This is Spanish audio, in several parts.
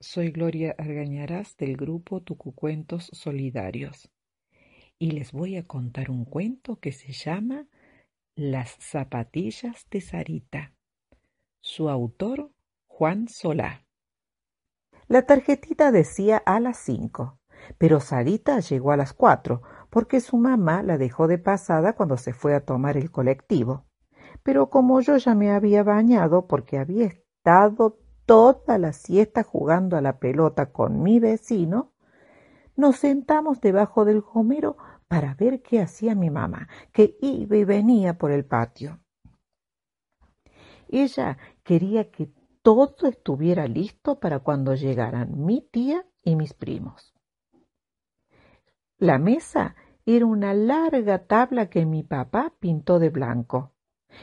soy Gloria Argañarás del grupo Tucucuentos Solidarios y les voy a contar un cuento que se llama Las zapatillas de Sarita. Su autor, Juan Solá. La tarjetita decía a las cinco, pero Sarita llegó a las cuatro porque su mamá la dejó de pasada cuando se fue a tomar el colectivo. Pero como yo ya me había bañado porque había estado toda la siesta jugando a la pelota con mi vecino, nos sentamos debajo del gomero para ver qué hacía mi mamá, que iba y venía por el patio. Ella quería que todo estuviera listo para cuando llegaran mi tía y mis primos. La mesa era una larga tabla que mi papá pintó de blanco,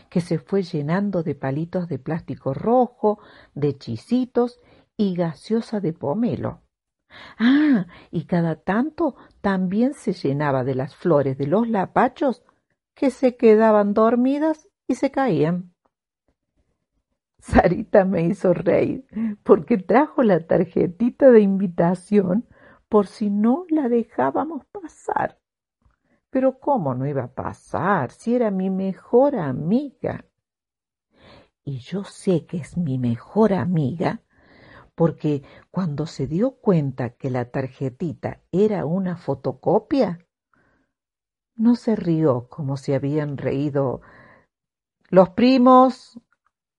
que se fue llenando de palitos de plástico rojo, de chisitos y gaseosa de pomelo. Ah, y cada tanto también se llenaba de las flores de los lapachos que se quedaban dormidas y se caían. Sarita me hizo reír porque trajo la tarjetita de invitación por si no la dejábamos pasar. Pero ¿cómo no iba a pasar si era mi mejor amiga? Y yo sé que es mi mejor amiga porque cuando se dio cuenta que la tarjetita era una fotocopia, no se rió como si habían reído. Los primos,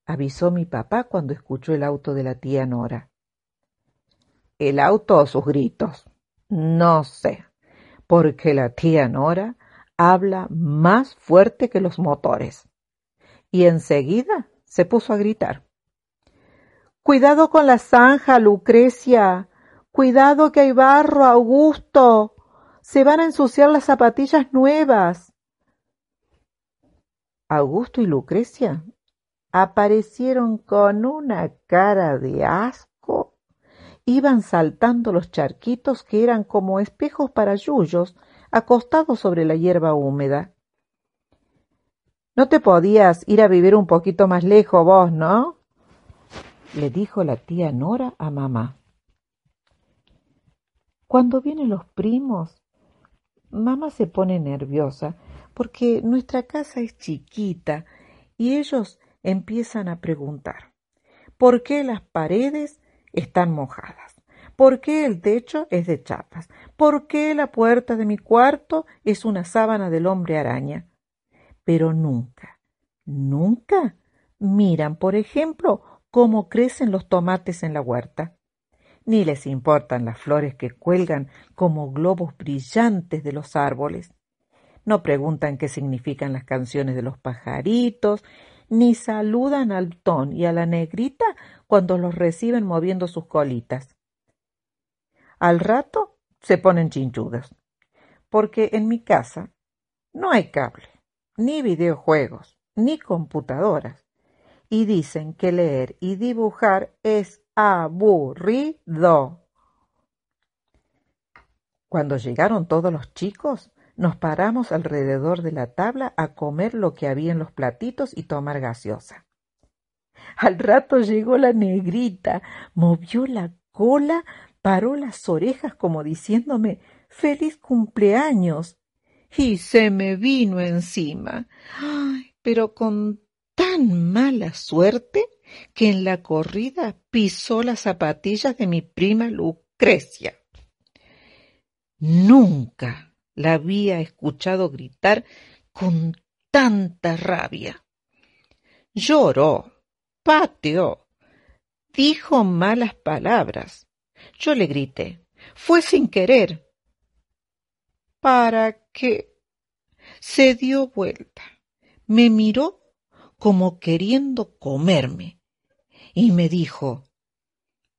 avisó mi papá cuando escuchó el auto de la tía Nora. ¿El auto o sus gritos? No sé, porque la tía Nora habla más fuerte que los motores. Y enseguida se puso a gritar. Cuidado con la zanja, Lucrecia. Cuidado que hay barro, Augusto. Se van a ensuciar las zapatillas nuevas. Augusto y Lucrecia aparecieron con una cara de asco. Iban saltando los charquitos que eran como espejos para yuyos acostados sobre la hierba húmeda. No te podías ir a vivir un poquito más lejos vos, ¿no? le dijo la tía Nora a mamá. Cuando vienen los primos, mamá se pone nerviosa porque nuestra casa es chiquita y ellos empiezan a preguntar, ¿por qué las paredes están mojadas? ¿Por qué el techo es de chapas? ¿Por qué la puerta de mi cuarto es una sábana del hombre araña? Pero nunca, nunca miran, por ejemplo, cómo crecen los tomates en la huerta. Ni les importan las flores que cuelgan como globos brillantes de los árboles. No preguntan qué significan las canciones de los pajaritos, ni saludan al ton y a la negrita cuando los reciben moviendo sus colitas. Al rato se ponen chinchudas, porque en mi casa no hay cable, ni videojuegos, ni computadoras y dicen que leer y dibujar es aburrido. Cuando llegaron todos los chicos, nos paramos alrededor de la tabla a comer lo que había en los platitos y tomar gaseosa. Al rato llegó la negrita, movió la cola, paró las orejas como diciéndome feliz cumpleaños y se me vino encima. Ay, pero con tan mala suerte que en la corrida pisó las zapatillas de mi prima Lucrecia. Nunca la había escuchado gritar con tanta rabia. Lloró, pateó, dijo malas palabras. Yo le grité. Fue sin querer. ¿Para qué? Se dio vuelta, me miró como queriendo comerme. Y me dijo,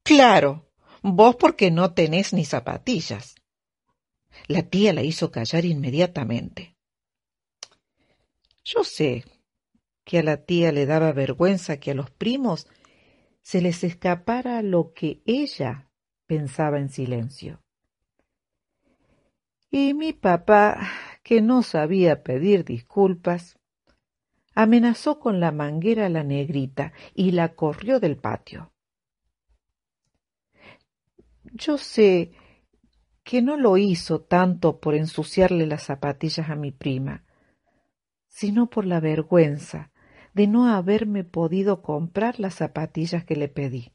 Claro, vos porque no tenés ni zapatillas. La tía la hizo callar inmediatamente. Yo sé que a la tía le daba vergüenza que a los primos se les escapara lo que ella pensaba en silencio. Y mi papá, que no sabía pedir disculpas, amenazó con la manguera a la negrita y la corrió del patio. Yo sé que no lo hizo tanto por ensuciarle las zapatillas a mi prima, sino por la vergüenza de no haberme podido comprar las zapatillas que le pedí.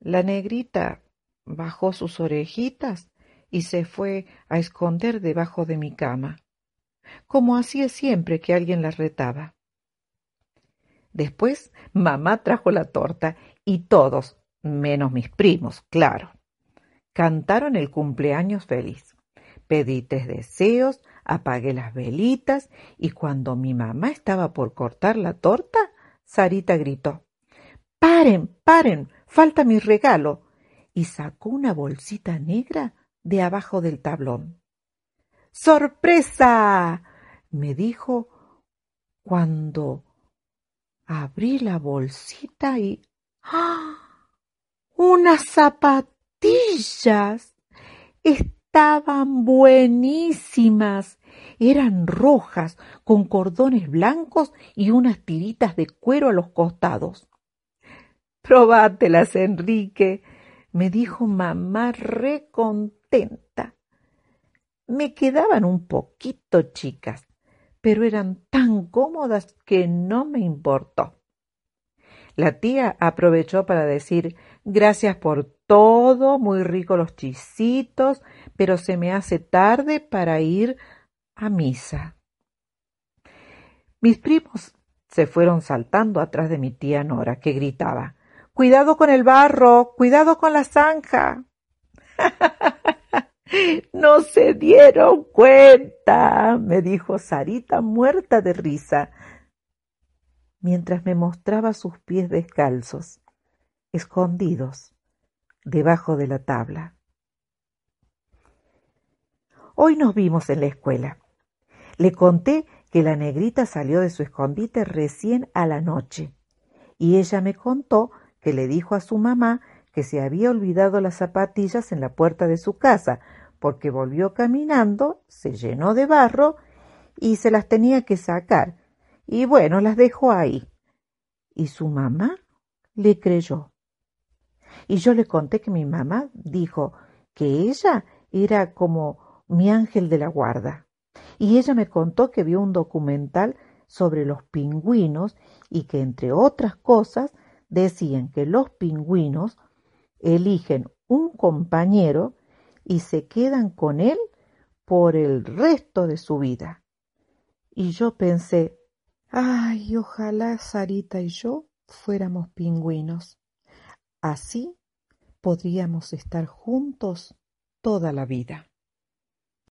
La negrita bajó sus orejitas y se fue a esconder debajo de mi cama, como hacía siempre que alguien la retaba. Después mamá trajo la torta y todos, menos mis primos, claro, cantaron el cumpleaños feliz. Pedí tres deseos, apagué las velitas y cuando mi mamá estaba por cortar la torta, Sarita gritó Paren, paren, falta mi regalo. y sacó una bolsita negra de abajo del tablón. ¡Sorpresa! me dijo cuando abrí la bolsita y ¡Ah! unas zapatillas. Estaban buenísimas. Eran rojas, con cordones blancos y unas tiritas de cuero a los costados. Probátelas, Enrique, me dijo mamá recontenta. Me quedaban un poquito chicas, pero eran tan cómodas que no me importó. La tía aprovechó para decir gracias por todo, muy rico los chisitos, pero se me hace tarde para ir a misa. Mis primos se fueron saltando atrás de mi tía Nora, que gritaba Cuidado con el barro, cuidado con la zanja. no se dieron cuenta, me dijo Sarita muerta de risa, mientras me mostraba sus pies descalzos, escondidos debajo de la tabla. Hoy nos vimos en la escuela. Le conté que la negrita salió de su escondite recién a la noche, y ella me contó que le dijo a su mamá que se había olvidado las zapatillas en la puerta de su casa, porque volvió caminando, se llenó de barro y se las tenía que sacar. Y bueno, las dejó ahí. Y su mamá le creyó. Y yo le conté que mi mamá dijo que ella era como mi ángel de la guarda. Y ella me contó que vio un documental sobre los pingüinos y que, entre otras cosas, decían que los pingüinos eligen un compañero y se quedan con él por el resto de su vida. Y yo pensé, ay, ojalá Sarita y yo fuéramos pingüinos. Así podríamos estar juntos toda la vida.